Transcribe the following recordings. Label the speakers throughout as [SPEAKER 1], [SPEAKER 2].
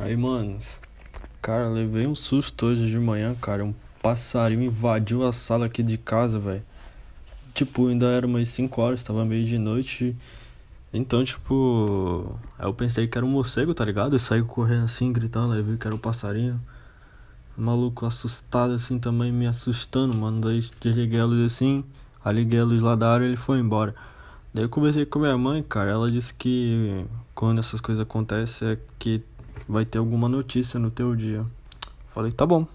[SPEAKER 1] Aí, mano, cara, levei um susto hoje de manhã, cara. Um passarinho invadiu a sala aqui de casa, velho. Tipo, ainda era umas 5 horas, tava meio de noite. Então, tipo, aí eu pensei que era um morcego, tá ligado? Eu saí correndo assim, gritando, aí vi que era um passarinho. Maluco assustado assim também, me assustando, mano. Daí desliguei a luz assim, aí liguei a luz lá da área e ele foi embora. Daí eu conversei com minha mãe, cara. Ela disse que quando essas coisas acontecem é que vai ter alguma notícia no teu dia. Falei, tá bom.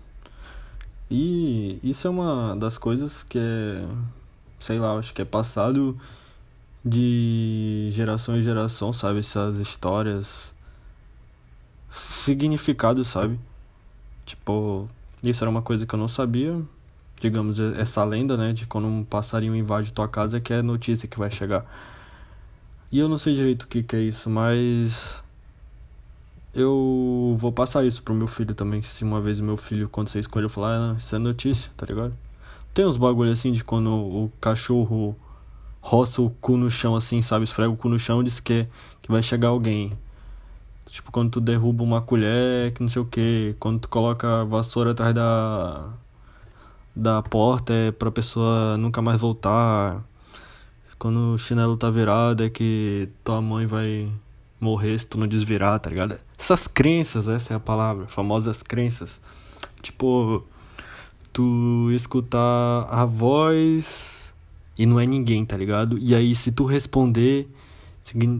[SPEAKER 1] E isso é uma das coisas que é, sei lá, acho que é passado de geração em geração, sabe? Essas histórias, significado, sabe? Tipo, isso era uma coisa que eu não sabia. Digamos, essa lenda, né? De quando um passarinho invade tua casa, que é notícia que vai chegar. E eu não sei direito o que, que é isso, mas eu vou passar isso pro meu filho também. Se uma vez meu filho, quando você escolheu, falar, ah, isso é notícia, tá ligado? Tem uns bagulho assim de quando o cachorro roça o cu no chão, assim, sabe? Esfrega o cu no chão e diz que, que vai chegar alguém. Tipo, quando tu derruba uma colher, que não sei o que. Quando tu coloca a vassoura atrás da, da porta, é pra pessoa nunca mais voltar. Quando o chinelo tá virado, é que tua mãe vai morrer se tu não desvirar, tá ligado? Essas crenças, essa é a palavra, famosas crenças. Tipo, tu escutar a voz e não é ninguém, tá ligado? E aí se tu responder,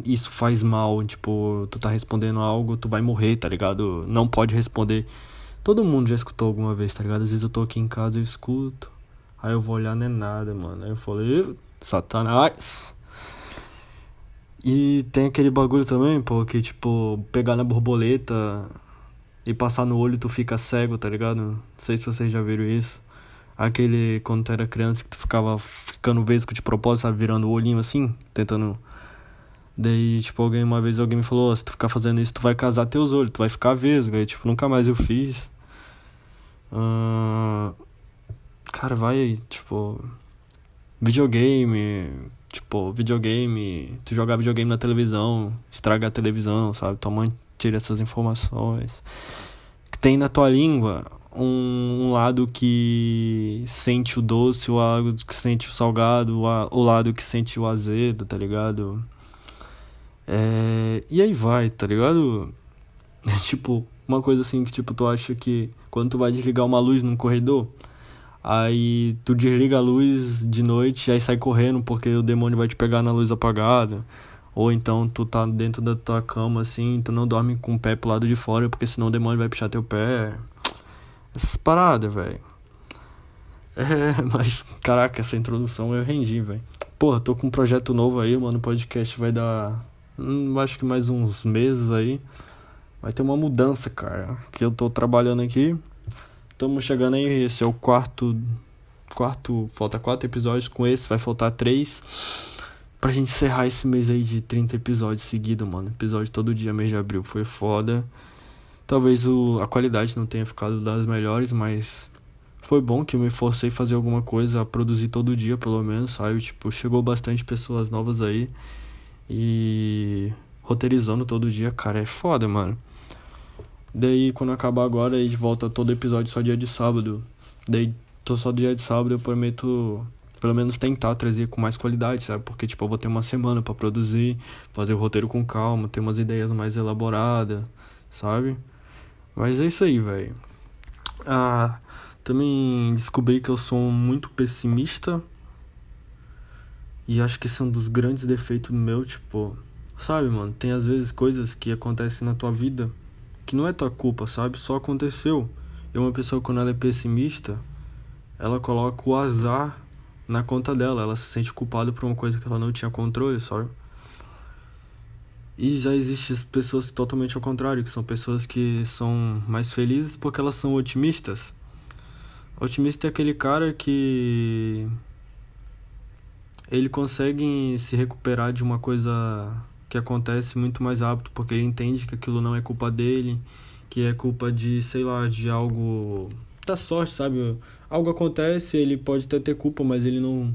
[SPEAKER 1] isso faz mal, tipo, tu tá respondendo algo, tu vai morrer, tá ligado? Não pode responder. Todo mundo já escutou alguma vez, tá ligado? Às vezes eu tô aqui em casa, eu escuto. Aí eu vou olhar, não é nada, mano. Aí eu falei, Satanás. E tem aquele bagulho também, pô, que tipo, pegar na borboleta e passar no olho tu fica cego, tá ligado? Não sei se vocês já viram isso. Aquele quando tu era criança que tu ficava ficando vesgo de propósito, sabe, virando o olhinho assim, tentando. Daí, tipo, alguém uma vez alguém me falou, oh, se tu ficar fazendo isso, tu vai casar teus olhos, tu vai ficar vesgo. Aí, tipo, nunca mais eu fiz. Uh... Cara, vai, tipo. Videogame Tipo, videogame, tu jogar videogame na televisão, estraga a televisão, sabe? Tua mãe tira essas informações. Tem na tua língua um, um lado que sente o doce, o lado que sente o salgado, o, o lado que sente o azedo, tá ligado? É, e aí vai, tá ligado? É tipo, uma coisa assim que tipo, tu acha que quando tu vai desligar uma luz num corredor, Aí tu desliga a luz de noite e aí sai correndo porque o demônio vai te pegar na luz apagada. Ou então tu tá dentro da tua cama assim, tu não dorme com o pé pro lado de fora porque senão o demônio vai puxar teu pé. Essas paradas, velho. É, mas caraca, essa introdução eu rendi, velho. Porra, tô com um projeto novo aí, mano. O podcast vai dar. Hum, acho que mais uns meses aí. Vai ter uma mudança, cara. Que eu tô trabalhando aqui. Estamos chegando aí, esse é o quarto. Quarto. Falta quatro episódios com esse, vai faltar três. Pra gente encerrar esse mês aí de 30 episódios seguidos, mano. Episódio todo dia, mês de abril. Foi foda. Talvez o, a qualidade não tenha ficado das melhores, mas foi bom que eu me forcei a fazer alguma coisa, a produzir todo dia, pelo menos, sabe? Tipo, chegou bastante pessoas novas aí. E roteirizando todo dia, cara, é foda, mano. Daí quando acabar agora, a gente volta todo episódio só dia de sábado. Daí tô só dia de sábado, eu prometo pelo menos tentar trazer com mais qualidade, sabe? Porque tipo, eu vou ter uma semana para produzir, fazer o roteiro com calma, ter umas ideias mais elaboradas, sabe? Mas é isso aí, velho. Ah, também descobri que eu sou muito pessimista. E acho que esse é um dos grandes defeitos meu, tipo, sabe, mano, tem às vezes coisas que acontecem na tua vida que não é tua culpa, sabe? Só aconteceu. E uma pessoa, quando ela é pessimista, ela coloca o azar na conta dela. Ela se sente culpada por uma coisa que ela não tinha controle, sabe? E já existem pessoas totalmente ao contrário, que são pessoas que são mais felizes porque elas são otimistas. Otimista é aquele cara que ele consegue se recuperar de uma coisa que acontece muito mais rápido, porque ele entende que aquilo não é culpa dele, que é culpa de, sei lá, de algo da sorte, sabe? Algo acontece, ele pode até ter culpa, mas ele não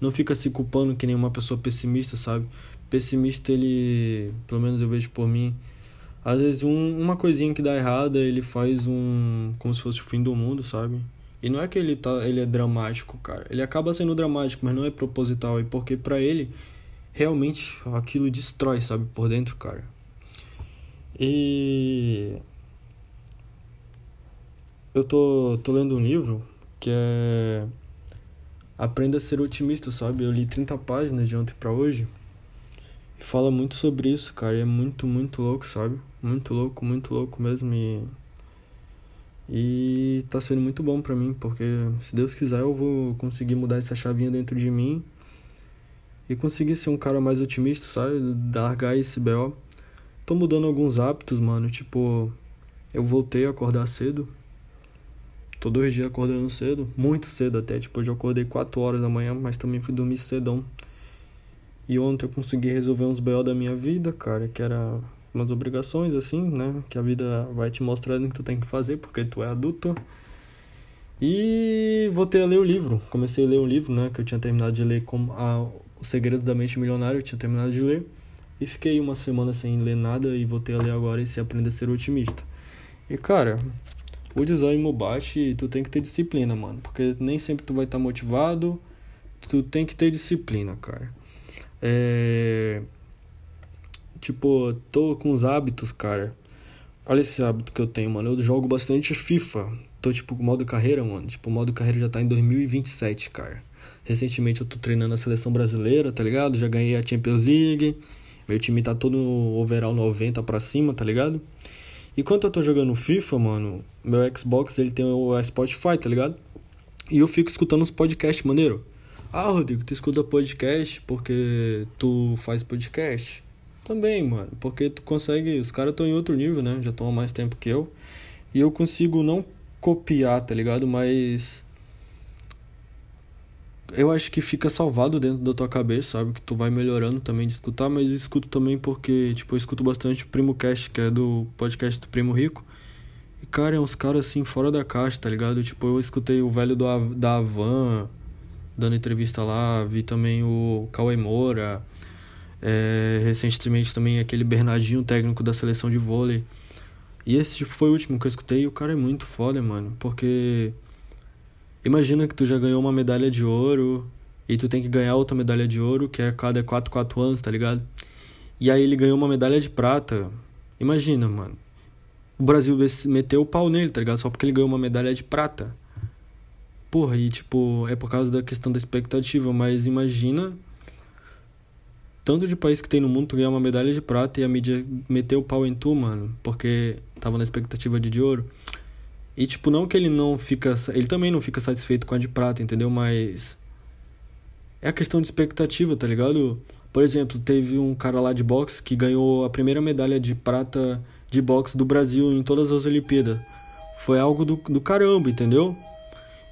[SPEAKER 1] não fica se culpando que nem uma pessoa pessimista, sabe? Pessimista, ele, pelo menos eu vejo por mim, Às vezes um, uma coisinha que dá errada, ele faz um. como se fosse o fim do mundo, sabe? E não é que ele, tá, ele é dramático, cara. Ele acaba sendo dramático, mas não é proposital. E porque para ele, realmente aquilo destrói, sabe? Por dentro, cara. E. Eu tô, tô lendo um livro que é. Aprenda a ser otimista, sabe? Eu li 30 páginas de ontem para hoje. E fala muito sobre isso, cara. E é muito, muito louco, sabe? Muito louco, muito louco mesmo. E, e tá sendo muito bom para mim, porque se Deus quiser eu vou conseguir mudar essa chavinha dentro de mim e conseguir ser um cara mais otimista, sabe? Largar esse BO. Tô mudando alguns hábitos, mano. Tipo, eu voltei a acordar cedo. Tô dois dias acordando cedo, muito cedo até. Tipo, eu já acordei 4 horas da manhã, mas também fui dormir cedão. E ontem eu consegui resolver uns BO da minha vida, cara, que era umas obrigações assim, né? Que a vida vai te mostrando que tu tem que fazer porque tu é adulto. E voltei a ler o livro. Comecei a ler um livro, né? Que eu tinha terminado de ler como a, O Segredo da Mente Milionária, eu tinha terminado de ler. E fiquei uma semana sem ler nada e voltei a ler agora esse Aprender a Ser Otimista. E cara, o desânimo bate e tu tem que ter disciplina, mano. Porque nem sempre tu vai estar tá motivado. Tu tem que ter disciplina, cara. É Tipo, tô com os hábitos, cara. Olha esse hábito que eu tenho, mano. Eu jogo bastante FIFA. Tô, tipo, com modo carreira, mano. Tipo, o modo carreira já tá em 2027, cara. Recentemente eu tô treinando a seleção brasileira, tá ligado? Já ganhei a Champions League. Meu time tá todo overall 90 pra cima, tá ligado? Enquanto eu tô jogando FIFA, mano, meu Xbox ele tem o Spotify, tá ligado? E eu fico escutando os podcasts, maneiro. Ah, Rodrigo, tu escuta podcast porque tu faz podcast? Também, mano, porque tu consegue. Os caras estão em outro nível, né? Já estão há mais tempo que eu. E eu consigo não copiar, tá ligado? Mas. Eu acho que fica salvado dentro da tua cabeça, sabe? Que tu vai melhorando também de escutar, mas eu escuto também porque, tipo, eu escuto bastante o Primo Cast, que é do podcast do Primo Rico. E, cara, é uns caras assim, fora da caixa, tá ligado? Tipo, eu escutei o velho do, da Avan dando entrevista lá, vi também o Cauê Moura é, recentemente também aquele Bernardinho, técnico da seleção de vôlei. E esse tipo, foi o último que eu escutei e o cara é muito foda, mano. Porque imagina que tu já ganhou uma medalha de ouro e tu tem que ganhar outra medalha de ouro, que é a cada 4, 4 anos, tá ligado? E aí ele ganhou uma medalha de prata. Imagina, mano. O Brasil meteu o pau nele, tá ligado? Só porque ele ganhou uma medalha de prata. Porra, e tipo, é por causa da questão da expectativa, mas imagina tanto de país que tem no mundo, tu ganhar uma medalha de prata e a mídia meteu o pau em tu, mano, porque tava na expectativa de, de ouro. E, tipo, não que ele não fica. Ele também não fica satisfeito com a de prata, entendeu? Mas. É a questão de expectativa, tá ligado? Por exemplo, teve um cara lá de boxe que ganhou a primeira medalha de prata de boxe do Brasil em todas as Olimpíadas. Foi algo do, do caramba, entendeu?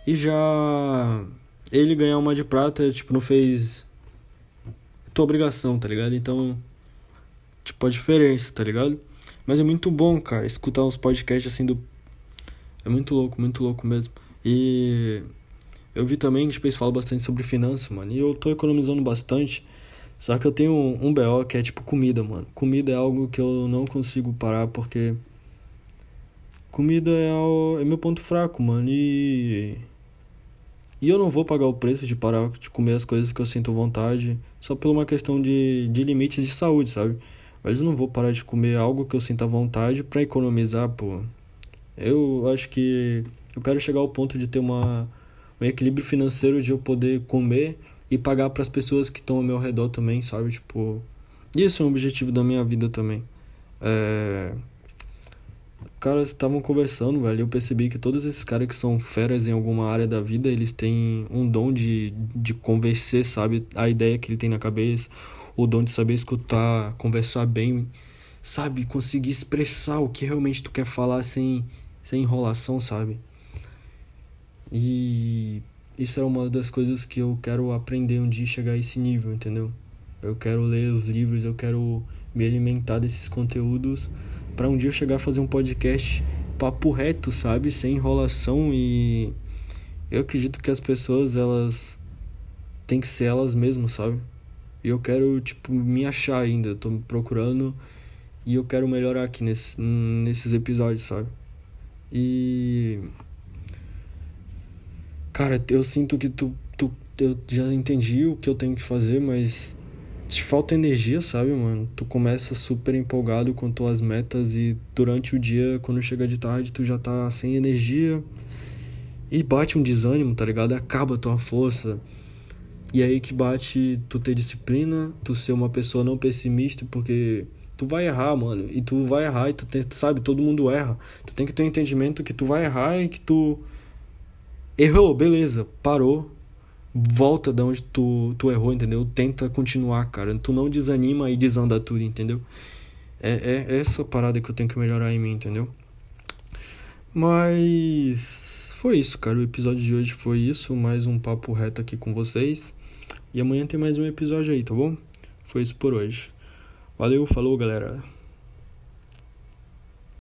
[SPEAKER 1] E já. Ele ganhar uma de prata, tipo, não fez tua obrigação, tá ligado? Então, tipo, a diferença, tá ligado? Mas é muito bom, cara, escutar uns podcasts assim do. É muito louco, muito louco mesmo. E eu vi também que tipo, eles falam bastante sobre finanças, mano. E eu tô economizando bastante. Só que eu tenho um, um BO que é tipo comida, mano. Comida é algo que eu não consigo parar porque. Comida é, o, é meu ponto fraco, mano. E e eu não vou pagar o preço de parar de comer as coisas que eu sinto vontade, só por uma questão de, de limites de saúde, sabe? Mas eu não vou parar de comer algo que eu sinta vontade para economizar, pô. Eu acho que eu quero chegar ao ponto de ter uma, um equilíbrio financeiro de eu poder comer e pagar para as pessoas que estão ao meu redor também, sabe? Tipo, isso é um objetivo da minha vida também. É caras estavam conversando, velho, eu percebi que todos esses caras que são feras em alguma área da vida, eles têm um dom de, de convencer, sabe? A ideia que ele tem na cabeça, o dom de saber escutar, conversar bem, sabe? Conseguir expressar o que realmente tu quer falar sem, sem enrolação, sabe? E isso é uma das coisas que eu quero aprender um dia chegar a esse nível, entendeu? Eu quero ler os livros, eu quero me alimentar desses conteúdos para um dia chegar a fazer um podcast papo reto, sabe, sem enrolação e eu acredito que as pessoas elas têm que ser elas mesmas, sabe? E eu quero tipo me achar ainda, tô procurando E eu quero melhorar aqui nesse, nesses episódios, sabe? E. Cara, eu sinto que tu, tu. Eu já entendi o que eu tenho que fazer, mas. Te falta energia, sabe, mano? Tu começa super empolgado com tuas metas e durante o dia, quando chega de tarde, tu já tá sem energia. E bate um desânimo, tá ligado? Acaba tua força. E aí que bate tu ter disciplina, tu ser uma pessoa não pessimista, porque tu vai errar, mano. E tu vai errar e tu, tem, sabe, todo mundo erra. Tu tem que ter um entendimento que tu vai errar e que tu errou, beleza, parou. Volta de onde tu, tu errou, entendeu? Tenta continuar, cara. Tu não desanima e desanda tudo, entendeu? É, é essa parada que eu tenho que melhorar em mim, entendeu? Mas foi isso, cara. O episódio de hoje foi isso. Mais um papo reto aqui com vocês. E amanhã tem mais um episódio aí, tá bom? Foi isso por hoje. Valeu, falou, galera.